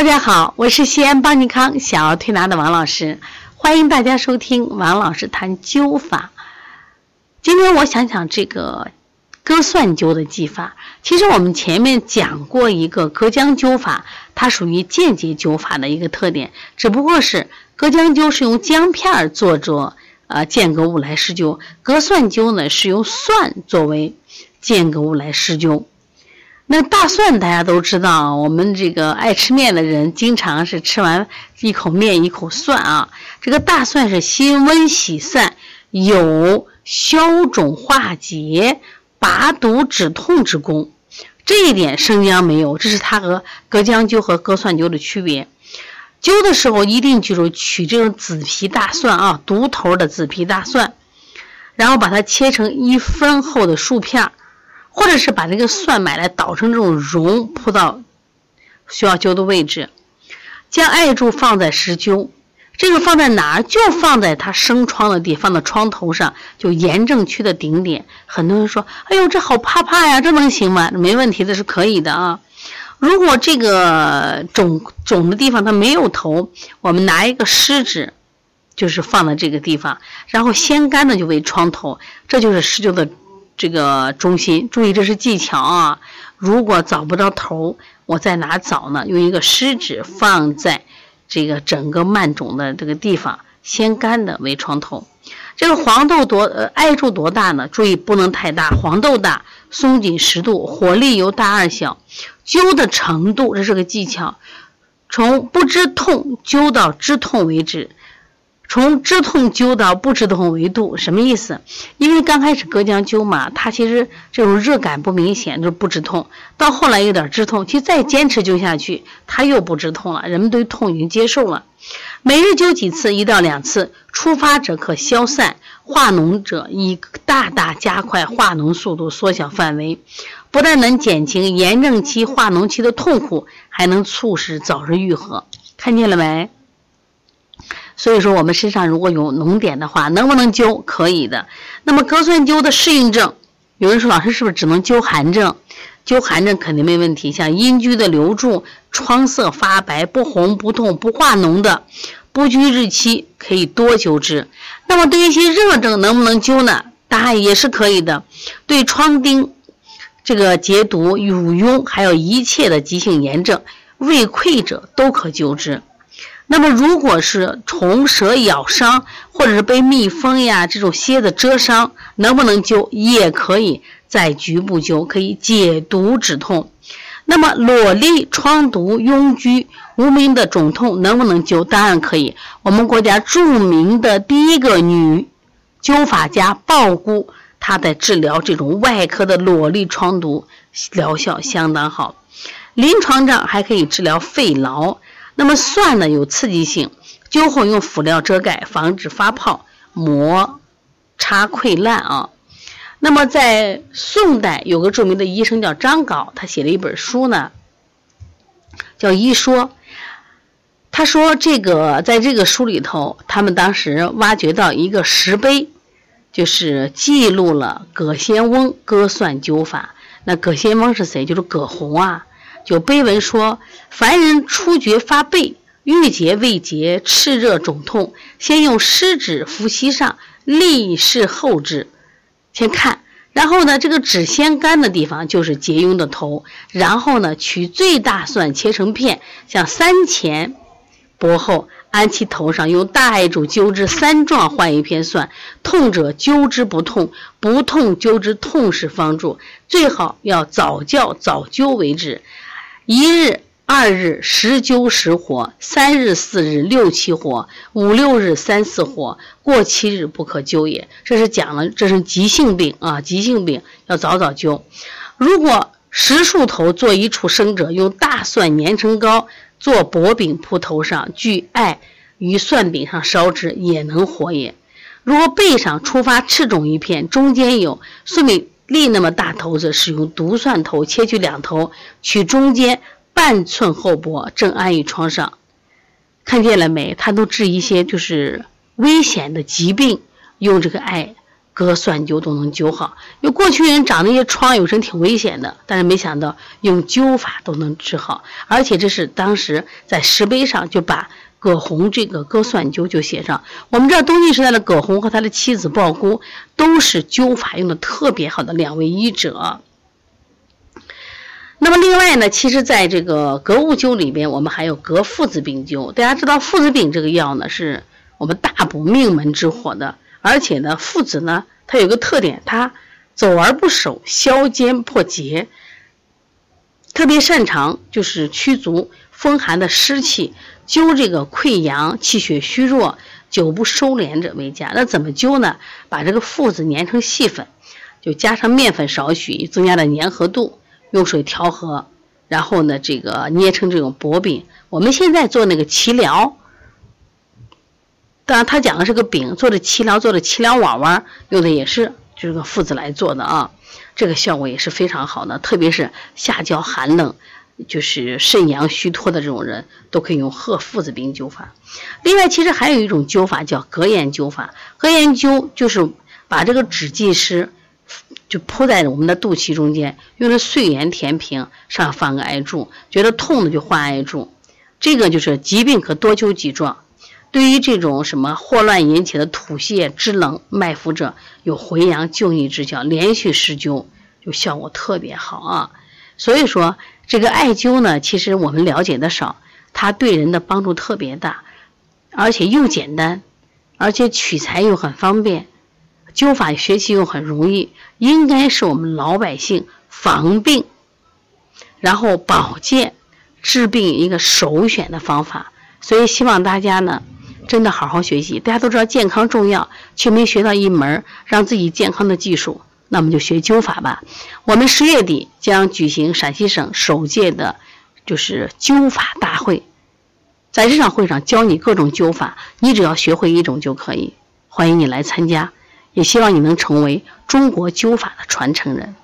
大家好，我是西安邦尼康小儿推拿的王老师，欢迎大家收听王老师谈灸法。今天我想讲这个割蒜灸的技法。其实我们前面讲过一个隔姜灸法，它属于间接灸法的一个特点，只不过是隔姜灸是用姜片儿做着呃间隔物来施灸，隔蒜灸呢是用蒜作为间隔物来施灸。那大蒜大家都知道，我们这个爱吃面的人，经常是吃完一口面一口蒜啊。这个大蒜是辛温喜散，有消肿化结、拔毒止痛之功。这一点生姜没有，这是它和隔姜灸和隔蒜灸的区别。灸的时候一定记住取这种紫皮大蒜啊，独头的紫皮大蒜，然后把它切成一分厚的竖片儿。或者是把这个蒜买来捣成这种蓉，铺到需要灸的位置，将艾柱放在石灸。这个放在哪儿？就放在它生疮的地，放到疮头上，就炎症区的顶点。很多人说：“哎呦，这好怕怕呀，这能行吗？”没问题，这是可以的啊。如果这个肿肿的地方它没有头，我们拿一个湿纸，就是放在这个地方，然后先干的就为疮头，这就是施灸的。这个中心，注意这是技巧啊！如果找不着头，我在哪找呢？用一个湿纸放在这个整个慢肿的这个地方，先干的为床头。这个黄豆多呃艾柱多大呢？注意不能太大，黄豆大，松紧十度，火力由大而小。灸的程度这是个技巧，从不知痛灸到知痛为止。从止痛灸到不止痛为度，什么意思？因为刚开始隔姜灸嘛，它其实这种热感不明显，就是不止痛。到后来有点止痛，其实再坚持灸下去，它又不止痛了。人们对痛已经接受了。每日灸几次，一到两次，出发者可消散，化脓者以大大加快化脓速度，缩小范围，不但能减轻炎症期、化脓期的痛苦，还能促使早日愈合。看见了没？所以说，我们身上如果有脓点的话，能不能灸？可以的。那么，隔蒜灸的适应症，有人说，老师是不是只能灸寒症？灸寒症肯定没问题。像阴居的留住、疮色发白、不红不痛不化脓的，不拘日期，可以多灸之。那么，对一些热症能不能灸呢？答案也是可以的。对疮疔、这个结毒、乳痈，还有一切的急性炎症、胃溃者，都可灸之。那么，如果是虫蛇咬伤，或者是被蜜蜂呀这种蝎子蛰伤，能不能灸？也可以在局部灸，可以解毒止痛。那么，裸痢、疮毒、痈疽、无名的肿痛，能不能灸？当然可以。我们国家著名的第一个女灸法家鲍姑，她在治疗这种外科的裸痢、疮毒，疗效相当好。临床上还可以治疗肺痨。那么蒜呢有刺激性，灸后用辅料遮盖，防止发泡、磨擦溃烂啊。那么在宋代有个著名的医生叫张镐，他写了一本书呢，叫《医说》。他说这个在这个书里头，他们当时挖掘到一个石碑，就是记录了葛仙翁割蒜灸法。那葛仙翁是谁？就是葛洪啊。就碑文说，凡人初觉发背、郁结未结、炽热肿痛，先用湿纸敷膝上，立事后治。先看，然后呢，这个纸先干的地方就是结痈的头，然后呢，取最大蒜切成片，像三钱薄厚，安其头上，用大艾柱灸之三壮换一片蒜。痛者灸之不痛，不痛灸之痛时方助。最好要早教早灸为止。一日、二日十灸十火，三日、四日六七火，五六日三四火，过七日不可灸也。这是讲了，这是急性病啊，急性病要早早灸。如果十数头做一处生者，用大蒜碾成膏，做薄饼铺头上，具艾于蒜饼上烧之，也能活也。如果背上出发赤肿一片，中间有说明。粒那么大头子，使用独蒜头切去两头，取中间半寸厚薄，正安于床上。看见了没？他都治一些就是危险的疾病，用这个艾割蒜灸都能灸好。因为过去人长那些疮，有时挺危险的，但是没想到用灸法都能治好，而且这是当时在石碑上就把葛洪这个割算灸就写上。我们知道东晋时代的葛洪和他的妻子鲍姑都是灸法用的特别好的两位医者。那么另外呢，其实在这个格物灸里边，我们还有格附子饼灸。大家知道附子饼这个药呢，是我们大补命门之火的，而且呢，附子呢，它有个特点，它走而不守，消坚破结，特别擅长就是驱逐风寒的湿气，灸这个溃疡、气血虚弱、久不收敛者为佳。那怎么灸呢？把这个附子研成细粉，就加上面粉少许，增加了粘合度。用水调和，然后呢，这个捏成这种薄饼。我们现在做那个脐疗，当然他讲的是个饼，做的脐疗，做的脐疗碗碗，用的也是这个附子来做的啊。这个效果也是非常好的，特别是下焦寒冷，就是肾阳虚脱的这种人，都可以用鹤附子饼灸法。另外，其实还有一种灸法叫隔盐灸法，隔盐灸就是把这个纸剂湿。就铺在我们的肚脐中间，用的碎盐填平，上放个艾柱，觉得痛的就换艾柱。这个就是疾病可多灸几壮。对于这种什么霍乱引起的吐泻、肢冷、脉浮者，有回阳救逆之效，连续施灸就效果特别好啊。所以说，这个艾灸呢，其实我们了解的少，它对人的帮助特别大，而且又简单，而且取材又很方便。灸法学习又很容易，应该是我们老百姓防病，然后保健、治病一个首选的方法。所以希望大家呢，真的好好学习。大家都知道健康重要，却没学到一门让自己健康的技术，那我们就学灸法吧。我们十月底将举行陕西省首届的，就是灸法大会，在这场会上教你各种灸法，你只要学会一种就可以。欢迎你来参加。也希望你能成为中国灸法的传承人。